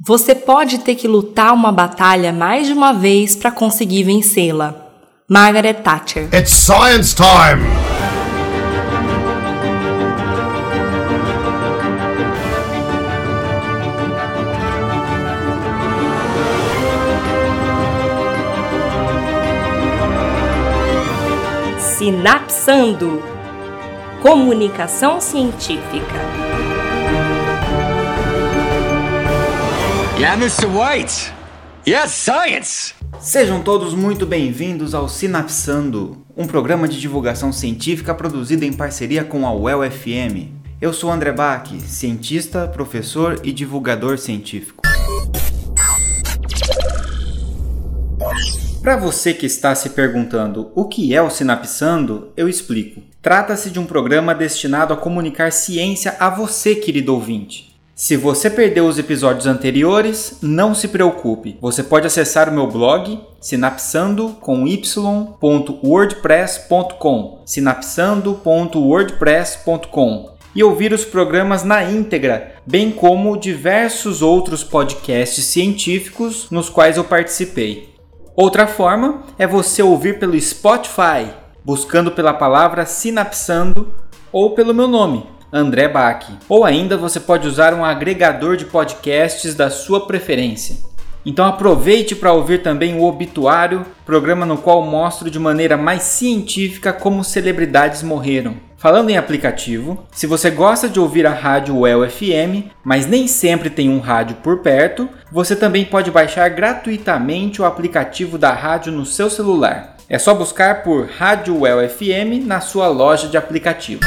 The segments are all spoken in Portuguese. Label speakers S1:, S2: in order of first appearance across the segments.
S1: Você pode ter que lutar uma batalha mais de uma vez para conseguir vencê-la. Margaret Thatcher.
S2: It's science time!
S1: Sinapsando Comunicação Científica.
S3: Yeah, Mr. White. Yes, science.
S4: Sejam todos muito bem-vindos ao Sinapsando, um programa de divulgação científica produzido em parceria com a UEL FM. Eu sou André Bach, cientista, professor e divulgador científico. Para você que está se perguntando o que é o Sinapsando, eu explico. Trata-se de um programa destinado a comunicar ciência a você, querido ouvinte. Se você perdeu os episódios anteriores, não se preocupe. Você pode acessar o meu blog sinapsando com y.wordpress.com, sinapsando.wordpress.com e ouvir os programas na íntegra, bem como diversos outros podcasts científicos nos quais eu participei. Outra forma é você ouvir pelo Spotify, buscando pela palavra sinapsando ou pelo meu nome, André Bach. Ou ainda você pode usar um agregador de podcasts da sua preferência. Então aproveite para ouvir também o Obituário, programa no qual mostro de maneira mais científica como celebridades morreram. Falando em aplicativo, se você gosta de ouvir a rádio UEL FM, mas nem sempre tem um rádio por perto, você também pode baixar gratuitamente o aplicativo da rádio no seu celular. É só buscar por Rádio UEL FM na sua loja de aplicativos.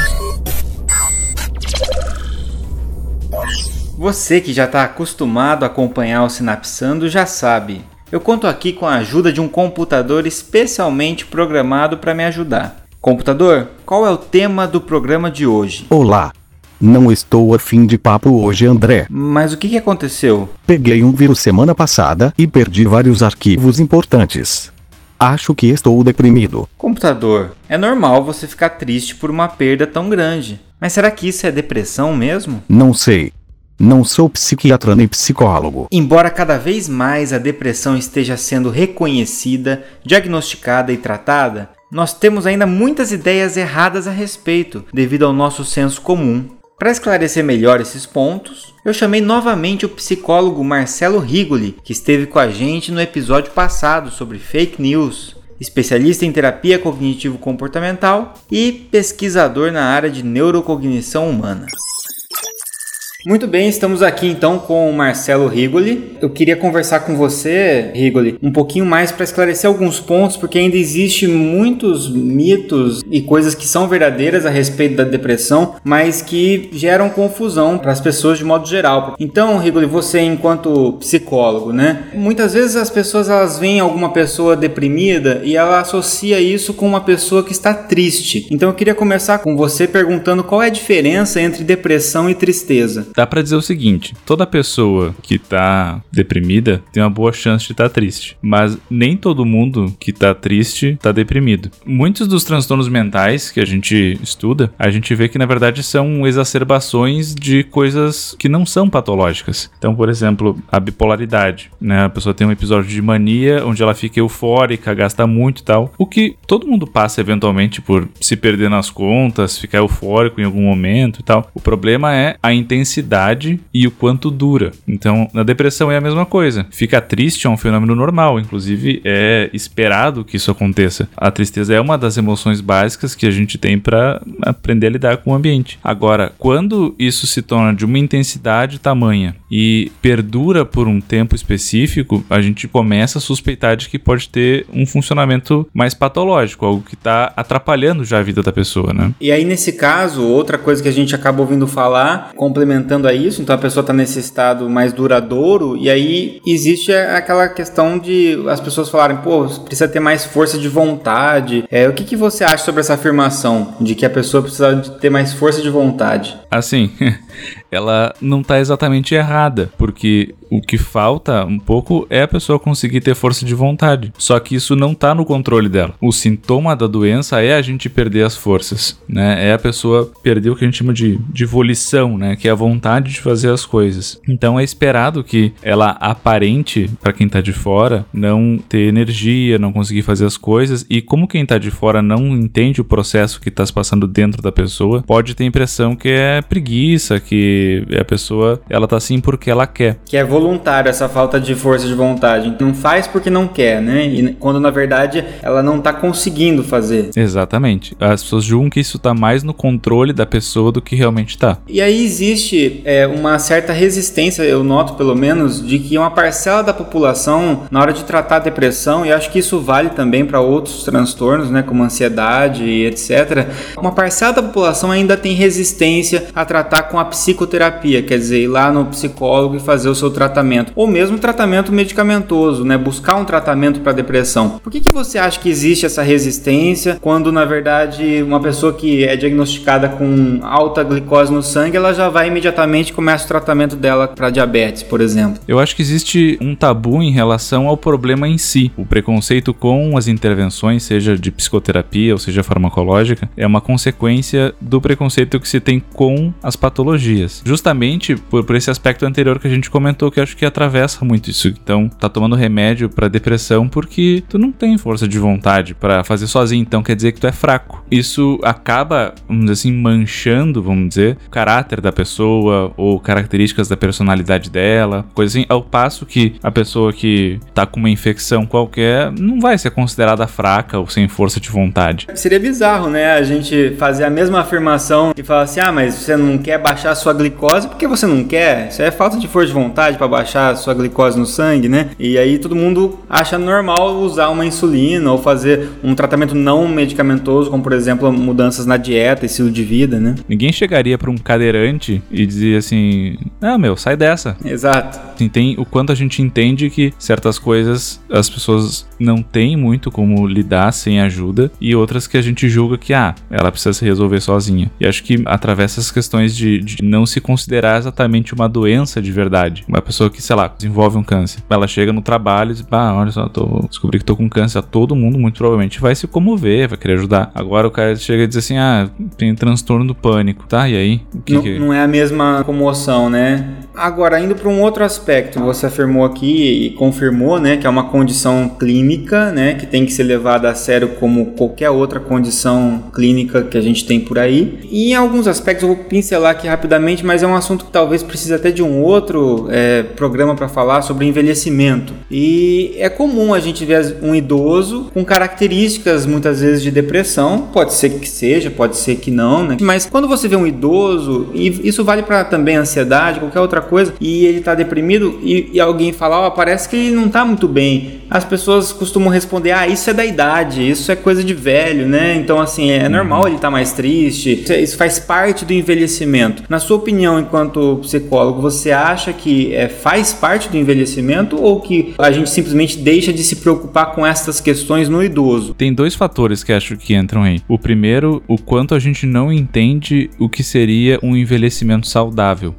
S4: Você que já está acostumado a acompanhar o Sinapsando já sabe. Eu conto aqui com a ajuda de um computador especialmente programado para me ajudar. Computador, qual é o tema do programa de hoje?
S5: Olá. Não estou a fim de papo hoje, André.
S4: Mas o que, que aconteceu?
S5: Peguei um vírus semana passada e perdi vários arquivos importantes. Acho que estou deprimido.
S4: Computador, é normal você ficar triste por uma perda tão grande. Mas será que isso é depressão mesmo?
S5: Não sei. Não sou psiquiatra nem psicólogo.
S4: Embora cada vez mais a depressão esteja sendo reconhecida, diagnosticada e tratada, nós temos ainda muitas ideias erradas a respeito, devido ao nosso senso comum. Para esclarecer melhor esses pontos, eu chamei novamente o psicólogo Marcelo Rigoli, que esteve com a gente no episódio passado sobre fake news, especialista em terapia cognitivo-comportamental e pesquisador na área de neurocognição humana. Muito bem, estamos aqui então com o Marcelo Rigoli. Eu queria conversar com você, Rigoli, um pouquinho mais para esclarecer alguns pontos, porque ainda existe muitos mitos e coisas que são verdadeiras a respeito da depressão, mas que geram confusão para as pessoas de modo geral. Então, Rigoli, você enquanto psicólogo, né? Muitas vezes as pessoas elas veem alguma pessoa deprimida e ela associa isso com uma pessoa que está triste. Então, eu queria começar com você perguntando qual é a diferença entre depressão e tristeza
S6: dá para dizer o seguinte: toda pessoa que tá deprimida tem uma boa chance de estar tá triste, mas nem todo mundo que tá triste tá deprimido. Muitos dos transtornos mentais que a gente estuda, a gente vê que na verdade são exacerbações de coisas que não são patológicas. Então, por exemplo, a bipolaridade, né? A pessoa tem um episódio de mania onde ela fica eufórica, gasta muito e tal, o que todo mundo passa eventualmente por se perder nas contas, ficar eufórico em algum momento e tal. O problema é a intensidade intensidade e o quanto dura. Então, na depressão é a mesma coisa. Ficar triste é um fenômeno normal, inclusive é esperado que isso aconteça. A tristeza é uma das emoções básicas que a gente tem para aprender a lidar com o ambiente. Agora, quando isso se torna de uma intensidade tamanha e perdura por um tempo específico, a gente começa a suspeitar de que pode ter um funcionamento mais patológico, algo que está atrapalhando já a vida da pessoa, né?
S4: E aí, nesse caso, outra coisa que a gente acaba ouvindo falar, complementando a isso, então a pessoa está nesse estado mais duradouro, e aí existe aquela questão de as pessoas falarem, pô, precisa ter mais força de vontade. É, o que, que você acha sobre essa afirmação de que a pessoa precisa ter mais força de vontade?
S6: Assim, ela não está exatamente errada, porque o que falta um pouco é a pessoa conseguir ter força de vontade. Só que isso não está no controle dela. O sintoma da doença é a gente perder as forças, né? É a pessoa perder o que a gente chama de, de volição, né? Que é a vontade vontade de fazer as coisas. Então é esperado que ela aparente para quem tá de fora não ter energia, não conseguir fazer as coisas e como quem tá de fora não entende o processo que tá se passando dentro da pessoa, pode ter a impressão que é preguiça, que a pessoa ela tá assim porque ela quer.
S4: Que é voluntário essa falta de força de vontade. Não faz porque não quer, né? E quando na verdade ela não tá conseguindo fazer.
S6: Exatamente. As pessoas julgam que isso tá mais no controle da pessoa do que realmente tá.
S4: E aí existe é, uma certa resistência, eu noto pelo menos, de que uma parcela da população, na hora de tratar a depressão, e acho que isso vale também para outros transtornos, né, como ansiedade e etc., uma parcela da população ainda tem resistência a tratar com a psicoterapia, quer dizer, ir lá no psicólogo e fazer o seu tratamento, ou mesmo tratamento medicamentoso, né, buscar um tratamento para depressão. Por que, que você acha que existe essa resistência quando, na verdade, uma pessoa que é diagnosticada com alta glicose no sangue, ela já vai imediatamente e começa o tratamento dela para diabetes, por exemplo?
S6: Eu acho que existe um tabu em relação ao problema em si. O preconceito com as intervenções, seja de psicoterapia ou seja farmacológica, é uma consequência do preconceito que se tem com as patologias. Justamente por, por esse aspecto anterior que a gente comentou, que acho que atravessa muito isso. Então, tá tomando remédio para depressão porque tu não tem força de vontade para fazer sozinho, então quer dizer que tu é fraco. Isso acaba, vamos dizer assim, manchando, vamos dizer, o caráter da pessoa ou características da personalidade dela, coisa assim, ao passo que a pessoa que tá com uma infecção qualquer não vai ser considerada fraca ou sem força de vontade.
S4: Seria bizarro, né? A gente fazer a mesma afirmação e falar assim: ah, mas você não quer baixar a sua glicose porque você não quer. Isso é falta de força de vontade para baixar a sua glicose no sangue, né? E aí todo mundo acha normal usar uma insulina ou fazer um tratamento não medicamentoso, como por exemplo mudanças na dieta, estilo de vida, né?
S6: Ninguém chegaria para um cadeirante e dizia assim: não, meu, sai dessa.
S4: Exato.
S6: Assim, tem o quanto a gente entende que certas coisas as pessoas não têm muito como lidar sem ajuda e outras que a gente julga que, ah, ela precisa se resolver sozinha. E acho que atravessa essas questões de, de não se considerar exatamente uma doença de verdade. Uma pessoa que, sei lá, desenvolve um câncer. Ela chega no trabalho e diz, ah, olha só, tô, descobri que tô com câncer. Todo mundo, muito provavelmente, vai se comover, vai querer ajudar. Agora o cara chega e diz assim, ah, tem transtorno do pânico. Tá, e aí?
S4: Que não, que... não é a mesma comoção, né? Agora, indo para um outro aspecto, você afirmou aqui e confirmou, né, que é uma condição clínica, né, que tem que ser levada a sério como qualquer outra condição clínica que a gente tem por aí. E em alguns aspectos eu vou pincelar aqui rapidamente, mas é um assunto que talvez precise até de um outro é, programa para falar sobre envelhecimento. E é comum a gente ver um idoso com características muitas vezes de depressão, pode ser que seja, pode ser que não, né? Mas quando você vê um idoso, e isso vale para também ansiedade, qualquer outra coisa e ele tá deprimido e, e alguém fala, ó, oh, parece que ele não tá muito bem. As pessoas costumam responder, ah, isso é da idade, isso é coisa de velho, né? Então, assim, é normal ele estar tá mais triste, isso faz parte do envelhecimento. Na sua opinião, enquanto psicólogo, você acha que é, faz parte do envelhecimento ou que a gente simplesmente deixa de se preocupar com essas questões no idoso?
S6: Tem dois fatores que acho que entram aí. O primeiro, o quanto a gente não entende o que seria um envelhecimento saudável.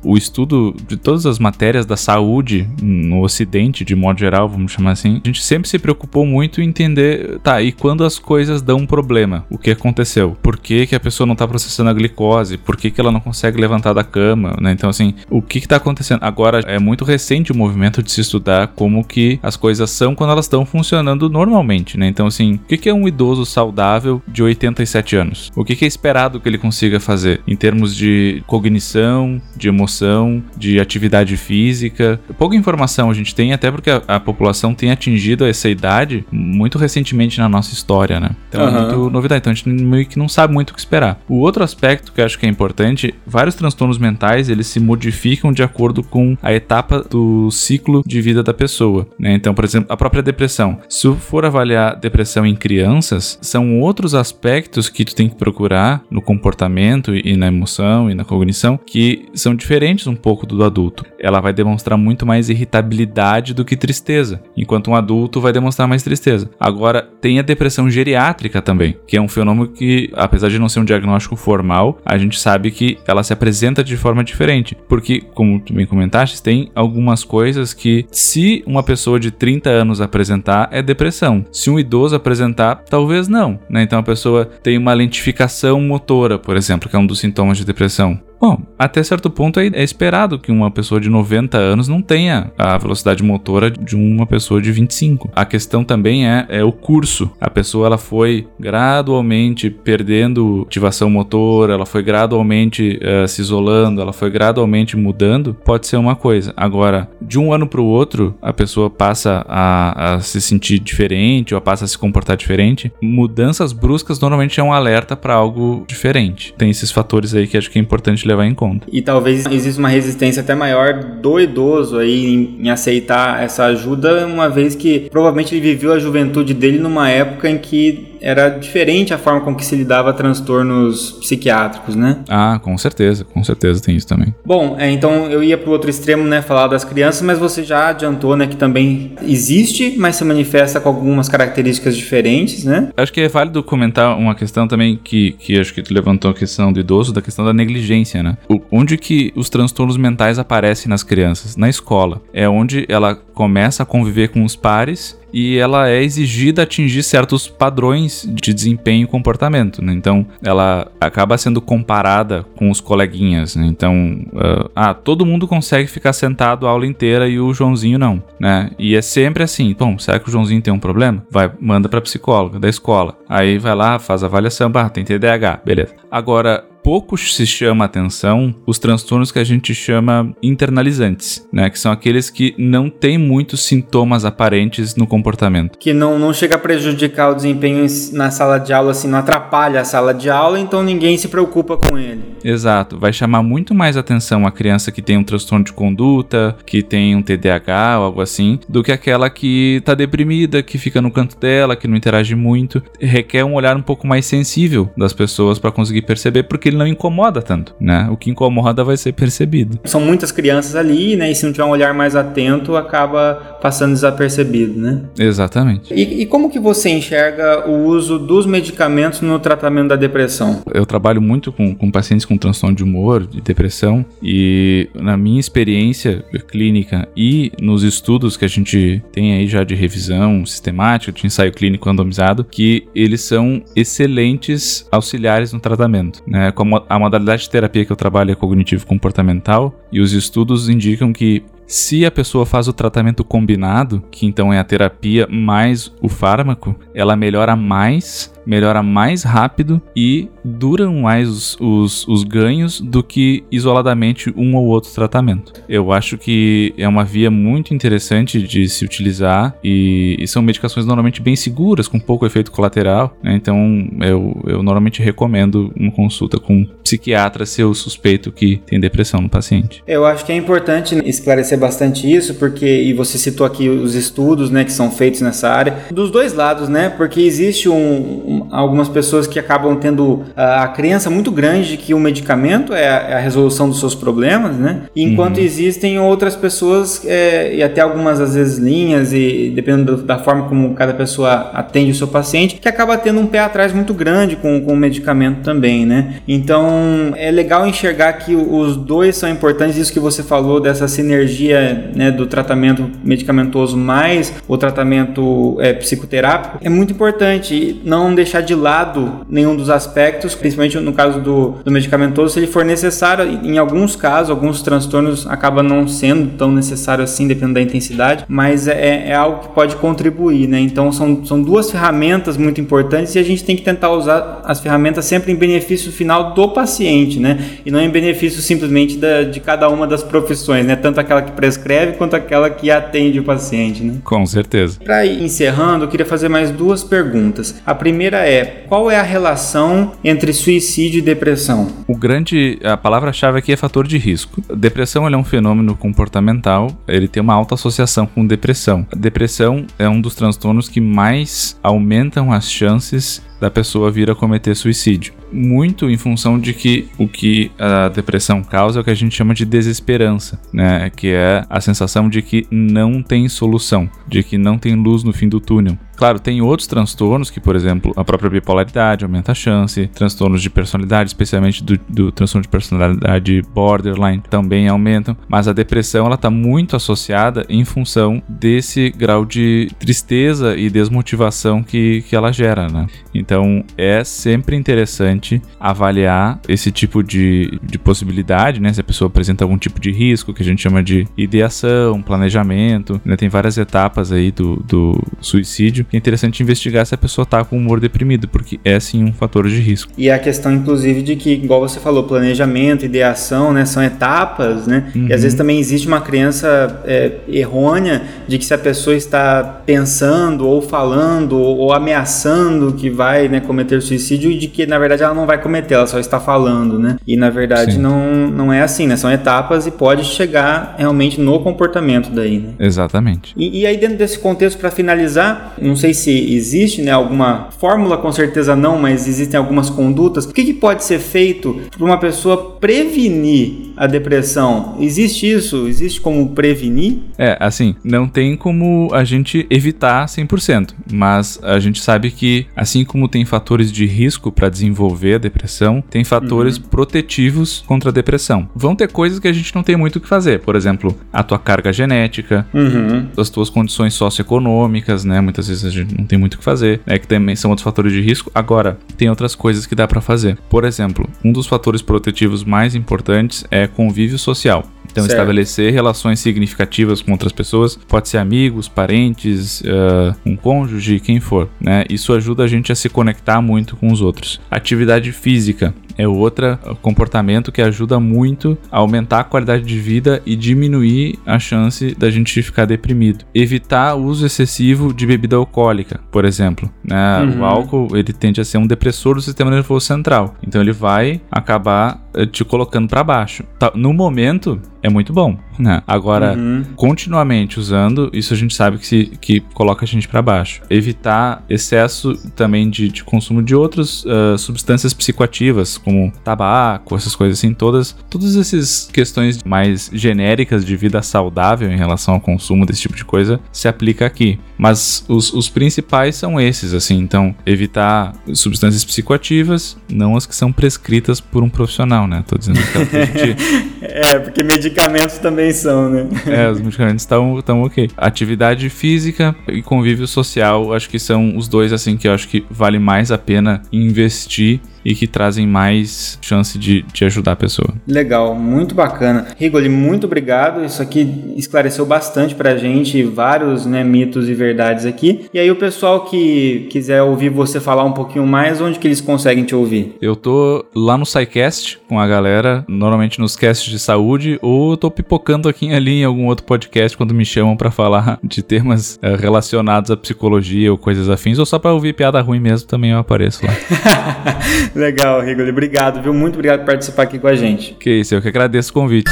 S6: O estudo de todas as matérias da saúde no Ocidente, de modo geral, vamos chamar assim, a gente sempre se preocupou muito em entender, tá, e quando as coisas dão um problema, o que aconteceu? Por que, que a pessoa não tá processando a glicose? Por que, que ela não consegue levantar da cama? Né? Então, assim, o que que tá acontecendo? Agora, é muito recente o movimento de se estudar como que as coisas são quando elas estão funcionando normalmente, né? Então, assim, o que, que é um idoso saudável de 87 anos? O que, que é esperado que ele consiga fazer em termos de cognição, de emoção, de atividade física. Pouca informação a gente tem, até porque a, a população tem atingido essa idade muito recentemente na nossa história, né? Então uhum. é muito novidade. Então a gente meio que não sabe muito o que esperar. O outro aspecto que eu acho que é importante, vários transtornos mentais, eles se modificam de acordo com a etapa do ciclo de vida da pessoa, né? Então, por exemplo, a própria depressão. Se for avaliar depressão em crianças, são outros aspectos que tu tem que procurar no comportamento e na emoção e na cognição que são diferentes um pouco do adulto. Ela vai demonstrar muito mais irritabilidade do que tristeza, enquanto um adulto vai demonstrar mais tristeza. Agora, tem a depressão geriátrica também, que é um fenômeno que, apesar de não ser um diagnóstico formal, a gente sabe que ela se apresenta de forma diferente, porque, como tu bem comentaste, tem algumas coisas que, se uma pessoa de 30 anos apresentar, é depressão. Se um idoso apresentar, talvez não. Né? Então a pessoa tem uma lentificação motora, por exemplo, que é um dos sintomas de depressão Bom, até certo ponto é é esperado que uma pessoa de 90 anos não tenha a velocidade motora de uma pessoa de 25. A questão também é, é o curso. A pessoa ela foi gradualmente perdendo ativação motora, ela foi gradualmente uh, se isolando, ela foi gradualmente mudando. Pode ser uma coisa. Agora, de um ano para o outro, a pessoa passa a, a se sentir diferente ou passa a se comportar diferente. Mudanças bruscas normalmente é um alerta para algo diferente. Tem esses fatores aí que acho que é importante levar em conta.
S4: E talvez exista uma resistência até maior do idoso aí em, em, aceitar essa ajuda, uma vez que provavelmente ele viveu a juventude dele numa época em que era diferente a forma com que se lidava transtornos psiquiátricos, né?
S6: Ah, com certeza, com certeza tem isso também.
S4: Bom, é, então eu ia para o outro extremo, né, falar das crianças, mas você já adiantou, né, que também existe, mas se manifesta com algumas características diferentes, né?
S6: Acho que é válido comentar uma questão também que, que acho que tu levantou a questão do idoso, da questão da negligência, né? O, onde que os transtornos mentais aparecem nas crianças? Na escola. É onde ela começa a conviver com os pares e ela é exigida atingir certos padrões de desempenho e comportamento. Né? Então, ela acaba sendo comparada com os coleguinhas. Né? Então, uh, ah, todo mundo consegue ficar sentado a aula inteira e o Joãozinho não. Né? E é sempre assim: bom, será que o Joãozinho tem um problema? Vai, manda para psicóloga da escola. Aí vai lá, faz a avaliação, ah, tem TDAH, beleza. Agora, pouco se chama atenção os transtornos que a gente chama internalizantes, né? Que são aqueles que não têm muitos sintomas aparentes no comportamento.
S4: Que não, não chega a prejudicar o desempenho na sala de aula, assim, não atrapalha a sala de aula, então ninguém se preocupa com ele.
S6: Exato. Vai chamar muito mais atenção a criança que tem um transtorno de conduta, que tem um TDAH ou algo assim, do que aquela que tá deprimida, que fica no canto dela, que não interage muito. Requer um olhar um pouco mais sensível das pessoas para conseguir perceber, porque ele não incomoda tanto, né? O que incomoda vai ser percebido.
S4: São muitas crianças ali, né? E se não tiver um olhar mais atento, acaba passando desapercebido, né?
S6: Exatamente.
S4: E, e como que você enxerga o uso dos medicamentos no tratamento da depressão?
S6: Eu trabalho muito com, com pacientes com transtorno de humor, de depressão, e na minha experiência clínica e nos estudos que a gente tem aí já de revisão sistemática, de ensaio clínico randomizado, que eles são excelentes auxiliares no tratamento, né? A modalidade de terapia que eu trabalho é cognitivo-comportamental e os estudos indicam que se a pessoa faz o tratamento combinado, que então é a terapia mais o fármaco, ela melhora mais melhora mais rápido e duram mais os, os, os, ganhos do que isoladamente um ou outro tratamento. Eu acho que é uma via muito interessante de se utilizar e, e são medicações normalmente bem seguras, com pouco efeito colateral. Né? Então eu, eu normalmente recomendo uma consulta com um psiquiatra se eu suspeito que tem depressão no paciente.
S4: Eu acho que é importante esclarecer bastante isso, porque, e você citou aqui os estudos né, que são feitos nessa área, dos dois lados, né? Porque existe um algumas pessoas que acabam tendo a, a crença muito grande de que o medicamento é a, é a resolução dos seus problemas, né? Enquanto uhum. existem outras pessoas, é, e até algumas às vezes linhas, e dependendo da forma como cada pessoa atende o seu paciente, que acaba tendo um pé atrás muito grande com, com o medicamento também, né? Então é legal enxergar que os dois são importantes, isso que você falou dessa sinergia né, do tratamento medicamentoso mais o tratamento é, psicoterápico é muito importante. Não deixar de lado nenhum dos aspectos, principalmente no caso do, do medicamentoso, se ele for necessário, em alguns casos, alguns transtornos acaba não sendo tão necessário assim, dependendo da intensidade, mas é, é algo que pode contribuir, né? Então são, são duas ferramentas muito importantes e a gente tem que tentar usar as ferramentas sempre em benefício final do paciente, né? E não em benefício simplesmente da, de cada uma das profissões, né? Tanto aquela que prescreve quanto aquela que atende o paciente, né?
S6: Com certeza.
S4: Para ir encerrando, eu queria fazer mais duas perguntas. A primeira é é qual é a relação entre suicídio e depressão?
S6: O grande, a palavra-chave aqui é fator de risco. Depressão é um fenômeno comportamental, ele tem uma alta associação com depressão. A depressão é um dos transtornos que mais aumentam as chances da pessoa vir a cometer suicídio. Muito em função de que o que a depressão causa é o que a gente chama de desesperança, né? Que é a sensação de que não tem solução, de que não tem luz no fim do túnel. Claro, tem outros transtornos que, por exemplo, a própria bipolaridade aumenta a chance, transtornos de personalidade, especialmente do, do transtorno de personalidade borderline, também aumentam, mas a depressão ela está muito associada em função desse grau de tristeza e desmotivação que, que ela gera, né? Então é sempre interessante avaliar esse tipo de, de possibilidade, né? Se a pessoa apresenta algum tipo de risco, que a gente chama de ideação, planejamento, né? Tem várias etapas aí do, do suicídio. É interessante investigar se a pessoa tá com humor deprimido, porque é sim um fator de risco.
S4: E a questão, inclusive, de que, igual você falou, planejamento, ideação, né? São etapas, né? Uhum. E às vezes também existe uma crença é, errônea de que se a pessoa está pensando ou falando ou ameaçando que vai né, cometer suicídio e de que na verdade ela não vai cometer, ela só está falando, né? E na verdade não, não é assim, né? São etapas e pode chegar realmente no comportamento daí, né?
S6: Exatamente.
S4: E, e aí dentro desse contexto, para finalizar, não sei se existe né, alguma fórmula, com certeza não, mas existem algumas condutas. O que, que pode ser feito para uma pessoa prevenir a depressão? Existe isso? Existe como prevenir?
S6: É, assim, não tem como a gente evitar 100%, mas a gente sabe que, assim como tem fatores de risco para desenvolver a depressão, tem fatores uhum. protetivos contra a depressão. Vão ter coisas que a gente não tem muito o que fazer, por exemplo, a tua carga genética, uhum. as tuas condições socioeconômicas, né? Muitas vezes a gente não tem muito o que fazer, né? Que também são outros fatores de risco. Agora, tem outras coisas que dá para fazer. Por exemplo, um dos fatores protetivos mais importantes é convívio social. Então, certo. estabelecer relações significativas com outras pessoas, pode ser amigos, parentes, uh, um cônjuge, quem for, né? Isso ajuda a gente a se conectar muito com os outros. Atividade física é outro comportamento que ajuda muito a aumentar a qualidade de vida e diminuir a chance da gente ficar deprimido. Evitar o uso excessivo de bebida alcoólica, por exemplo. Né? Uhum. O álcool ele tende a ser um depressor do sistema nervoso central, então ele vai acabar eh, te colocando para baixo. Tá, no momento é muito bom, né? Agora, uhum. continuamente usando, isso a gente sabe que, se, que coloca a gente para baixo. Evitar excesso também de, de consumo de outras uh, substâncias psicoativas, como tabaco, essas coisas assim, todas, todas essas questões mais genéricas de vida saudável em relação ao consumo desse tipo de coisa se aplica aqui. Mas os, os principais são esses, assim, então evitar substâncias psicoativas, não as que são prescritas por um profissional, né? Tô dizendo que, é a gente...
S4: é, porque medicamentos também são, né?
S6: é, os medicamentos estão ok. Atividade física e convívio social, acho que são os dois, assim, que eu acho que vale mais a pena investir e que trazem mais chance de, de ajudar a pessoa.
S4: Legal, muito bacana. Rigoli, muito obrigado. Isso aqui esclareceu bastante pra gente vários né, mitos e verdades aqui. E aí o pessoal que quiser ouvir você falar um pouquinho mais, onde que eles conseguem te ouvir?
S6: Eu tô lá no SciCast com a galera, normalmente nos casts de saúde, ou tô pipocando aqui ali em algum outro podcast quando me chamam para falar de temas é, relacionados à psicologia ou coisas afins, ou só para ouvir piada ruim mesmo, também eu apareço lá.
S4: Legal, Rigoli. Obrigado, viu? Muito obrigado por participar aqui com a gente.
S6: Que isso, eu que agradeço o convite.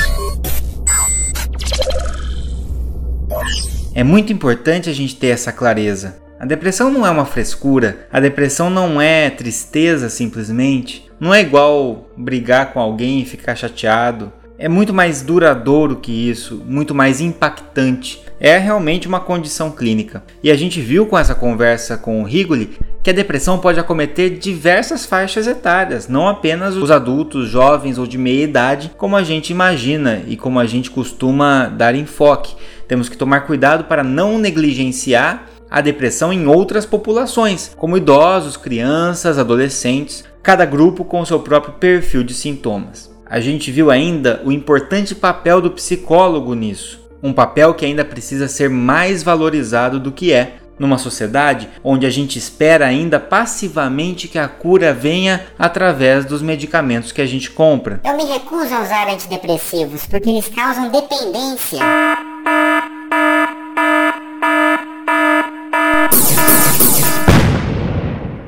S4: É muito importante a gente ter essa clareza. A depressão não é uma frescura, a depressão não é tristeza simplesmente, não é igual brigar com alguém e ficar chateado. É muito mais duradouro que isso, muito mais impactante. É realmente uma condição clínica. E a gente viu com essa conversa com o Rigoli que a depressão pode acometer diversas faixas etárias, não apenas os adultos, jovens ou de meia idade, como a gente imagina e como a gente costuma dar enfoque. Temos que tomar cuidado para não negligenciar a depressão em outras populações, como idosos, crianças, adolescentes, cada grupo com seu próprio perfil de sintomas. A gente viu ainda o importante papel do psicólogo nisso, um papel que ainda precisa ser mais valorizado do que é, numa sociedade onde a gente espera ainda passivamente que a cura venha através dos medicamentos que a gente compra.
S2: Eu me recuso a usar antidepressivos porque eles causam dependência.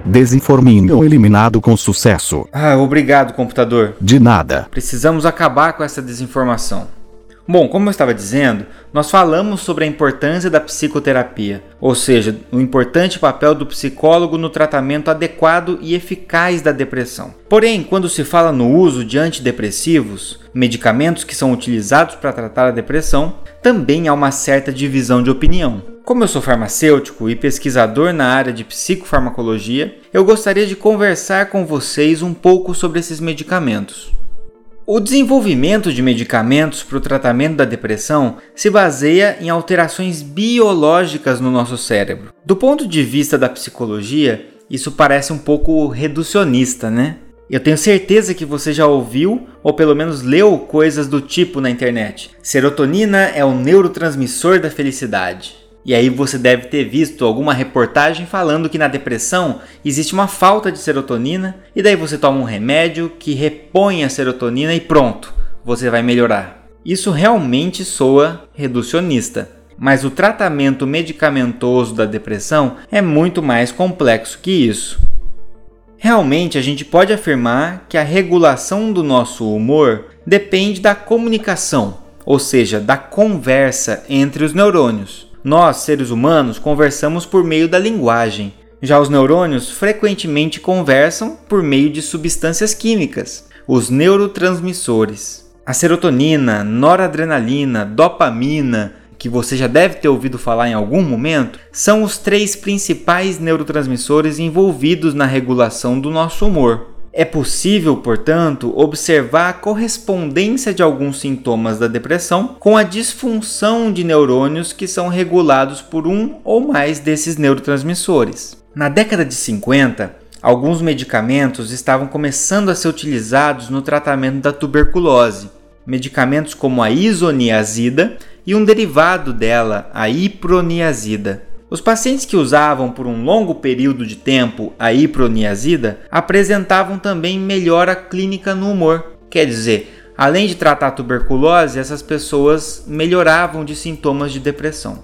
S5: Desinforminho eliminado com sucesso.
S4: Ah, obrigado, computador.
S5: De nada.
S4: Precisamos acabar com essa desinformação. Bom, como eu estava dizendo, nós falamos sobre a importância da psicoterapia, ou seja, o importante papel do psicólogo no tratamento adequado e eficaz da depressão. Porém, quando se fala no uso de antidepressivos, medicamentos que são utilizados para tratar a depressão, também há uma certa divisão de opinião. Como eu sou farmacêutico e pesquisador na área de psicofarmacologia, eu gostaria de conversar com vocês um pouco sobre esses medicamentos. O desenvolvimento de medicamentos para o tratamento da depressão se baseia em alterações biológicas no nosso cérebro. Do ponto de vista da psicologia, isso parece um pouco reducionista, né? Eu tenho certeza que você já ouviu ou pelo menos leu coisas do tipo na internet. Serotonina é o neurotransmissor da felicidade. E aí você deve ter visto alguma reportagem falando que na depressão existe uma falta de serotonina e daí você toma um remédio que repõe a serotonina e pronto, você vai melhorar. Isso realmente soa reducionista, mas o tratamento medicamentoso da depressão é muito mais complexo que isso. Realmente a gente pode afirmar que a regulação do nosso humor depende da comunicação, ou seja, da conversa entre os neurônios. Nós, seres humanos, conversamos por meio da linguagem. Já os neurônios frequentemente conversam por meio de substâncias químicas, os neurotransmissores. A serotonina, noradrenalina, dopamina, que você já deve ter ouvido falar em algum momento, são os três principais neurotransmissores envolvidos na regulação do nosso humor. É possível, portanto, observar a correspondência de alguns sintomas da depressão com a disfunção de neurônios que são regulados por um ou mais desses neurotransmissores. Na década de 50, alguns medicamentos estavam começando a ser utilizados no tratamento da tuberculose. Medicamentos como a isoniazida e um derivado dela, a iproniazida. Os pacientes que usavam por um longo período de tempo a iproniazida apresentavam também melhora clínica no humor. Quer dizer, além de tratar tuberculose, essas pessoas melhoravam de sintomas de depressão.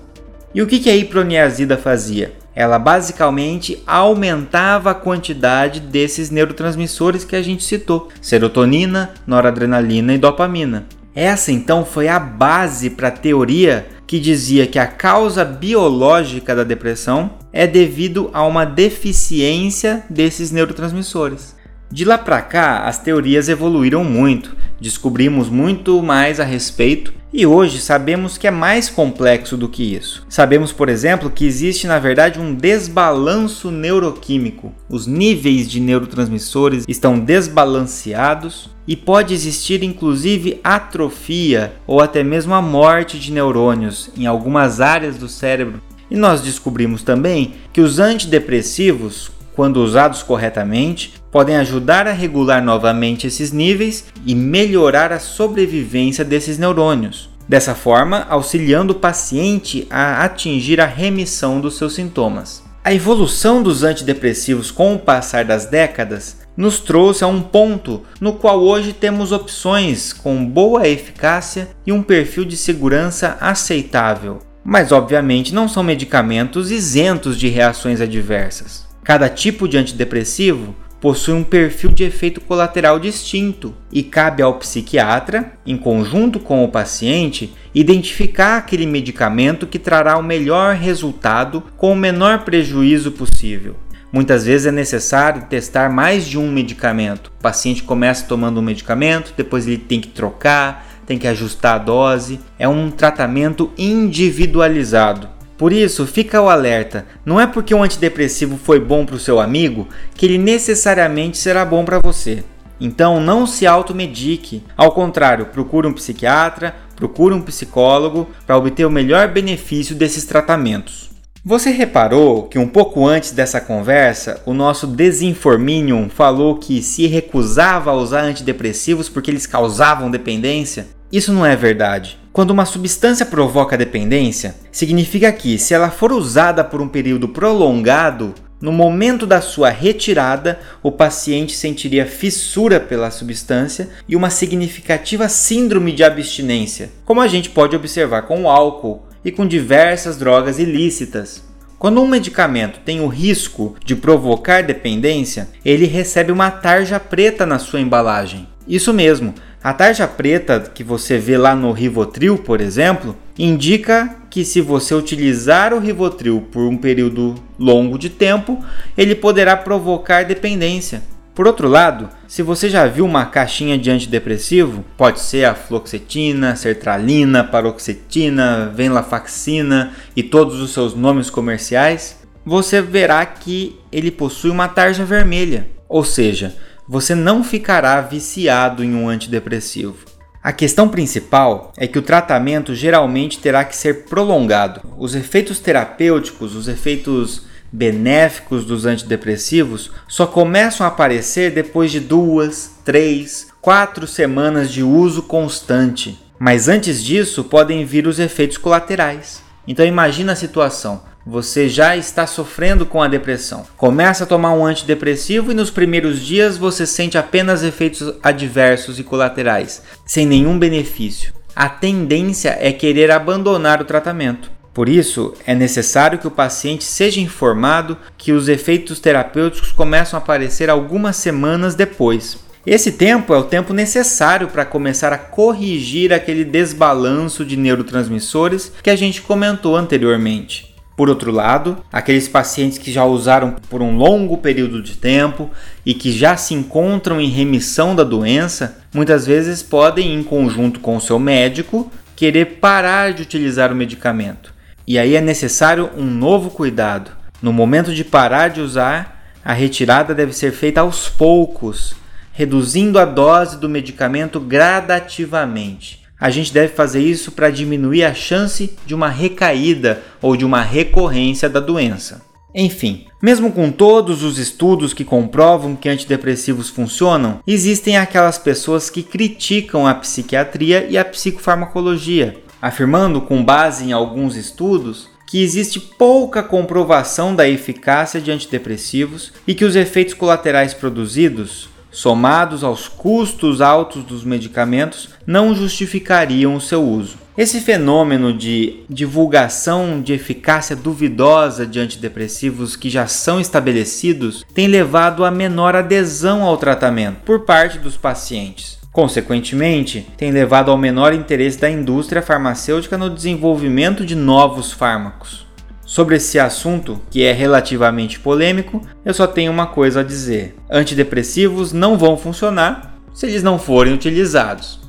S4: E o que a iproniazida fazia? Ela basicamente aumentava a quantidade desses neurotransmissores que a gente citou: serotonina, noradrenalina e dopamina. Essa então foi a base para a teoria que dizia que a causa biológica da depressão é devido a uma deficiência desses neurotransmissores. De lá para cá, as teorias evoluíram muito, descobrimos muito mais a respeito e hoje sabemos que é mais complexo do que isso. Sabemos, por exemplo, que existe na verdade um desbalanço neuroquímico. Os níveis de neurotransmissores estão desbalanceados e pode existir inclusive atrofia ou até mesmo a morte de neurônios em algumas áreas do cérebro. E nós descobrimos também que os antidepressivos, quando usados corretamente, podem ajudar a regular novamente esses níveis e melhorar a sobrevivência desses neurônios. Dessa forma, auxiliando o paciente a atingir a remissão dos seus sintomas. A evolução dos antidepressivos com o passar das décadas nos trouxe a um ponto no qual hoje temos opções com boa eficácia e um perfil de segurança aceitável. Mas, obviamente, não são medicamentos isentos de reações adversas. Cada tipo de antidepressivo possui um perfil de efeito colateral distinto e cabe ao psiquiatra, em conjunto com o paciente, identificar aquele medicamento que trará o melhor resultado com o menor prejuízo possível. Muitas vezes é necessário testar mais de um medicamento. O paciente começa tomando um medicamento, depois ele tem que trocar, tem que ajustar a dose. É um tratamento individualizado. Por isso, fica o alerta: não é porque um antidepressivo foi bom para o seu amigo que ele necessariamente será bom para você. Então não se automedique. Ao contrário, procure um psiquiatra, procure um psicólogo para obter o melhor benefício desses tratamentos. Você reparou que um pouco antes dessa conversa, o nosso Desinforminium falou que se recusava a usar antidepressivos porque eles causavam dependência? Isso não é verdade. Quando uma substância provoca dependência, significa que, se ela for usada por um período prolongado, no momento da sua retirada, o paciente sentiria fissura pela substância e uma significativa síndrome de abstinência, como a gente pode observar com o álcool e com diversas drogas ilícitas. Quando um medicamento tem o risco de provocar dependência, ele recebe uma tarja preta na sua embalagem. Isso mesmo, a tarja preta que você vê lá no Rivotril, por exemplo, indica que se você utilizar o Rivotril por um período longo de tempo, ele poderá provocar dependência. Por outro lado, se você já viu uma caixinha de antidepressivo, pode ser a fluoxetina, sertralina, paroxetina, venlafaxina e todos os seus nomes comerciais, você verá que ele possui uma tarja vermelha, ou seja, você não ficará viciado em um antidepressivo. A questão principal é que o tratamento geralmente terá que ser prolongado. Os efeitos terapêuticos, os efeitos benéficos dos antidepressivos só começam a aparecer depois de duas, três, quatro semanas de uso constante. Mas antes disso podem vir os efeitos colaterais. Então imagina a situação. Você já está sofrendo com a depressão. Começa a tomar um antidepressivo e nos primeiros dias você sente apenas efeitos adversos e colaterais, sem nenhum benefício. A tendência é querer abandonar o tratamento. Por isso, é necessário que o paciente seja informado que os efeitos terapêuticos começam a aparecer algumas semanas depois. Esse tempo é o tempo necessário para começar a corrigir aquele desbalanço de neurotransmissores que a gente comentou anteriormente. Por outro lado, aqueles pacientes que já usaram por um longo período de tempo e que já se encontram em remissão da doença, muitas vezes podem, em conjunto com o seu médico, querer parar de utilizar o medicamento. E aí é necessário um novo cuidado. No momento de parar de usar, a retirada deve ser feita aos poucos, reduzindo a dose do medicamento gradativamente a gente deve fazer isso para diminuir a chance de uma recaída ou de uma recorrência da doença. Enfim, mesmo com todos os estudos que comprovam que antidepressivos funcionam, existem aquelas pessoas que criticam a psiquiatria e a psicofarmacologia, afirmando, com base em alguns estudos, que existe pouca comprovação da eficácia de antidepressivos e que os efeitos colaterais produzidos, somados aos custos altos dos medicamentos, não justificariam o seu uso. Esse fenômeno de divulgação de eficácia duvidosa de antidepressivos que já são estabelecidos tem levado a menor adesão ao tratamento por parte dos pacientes. Consequentemente, tem levado ao menor interesse da indústria farmacêutica no desenvolvimento de novos fármacos. Sobre esse assunto, que é relativamente polêmico, eu só tenho uma coisa a dizer: antidepressivos não vão funcionar se eles não forem utilizados.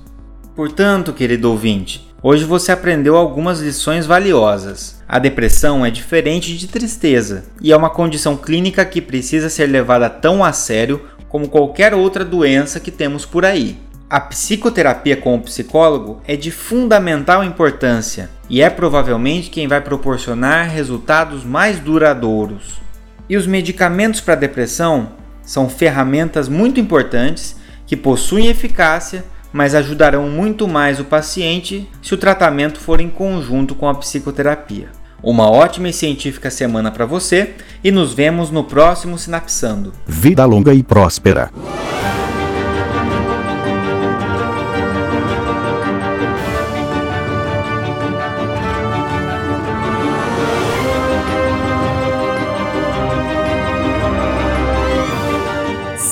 S4: Portanto, querido ouvinte, hoje você aprendeu algumas lições valiosas. A depressão é diferente de tristeza e é uma condição clínica que precisa ser levada tão a sério como qualquer outra doença que temos por aí. A psicoterapia com o psicólogo é de fundamental importância e é provavelmente quem vai proporcionar resultados mais duradouros. E os medicamentos para depressão são ferramentas muito importantes que possuem eficácia, mas ajudarão muito mais o paciente se o tratamento for em conjunto com a psicoterapia. Uma ótima e científica semana para você e nos vemos no próximo Sinapsando.
S5: Vida longa e próspera.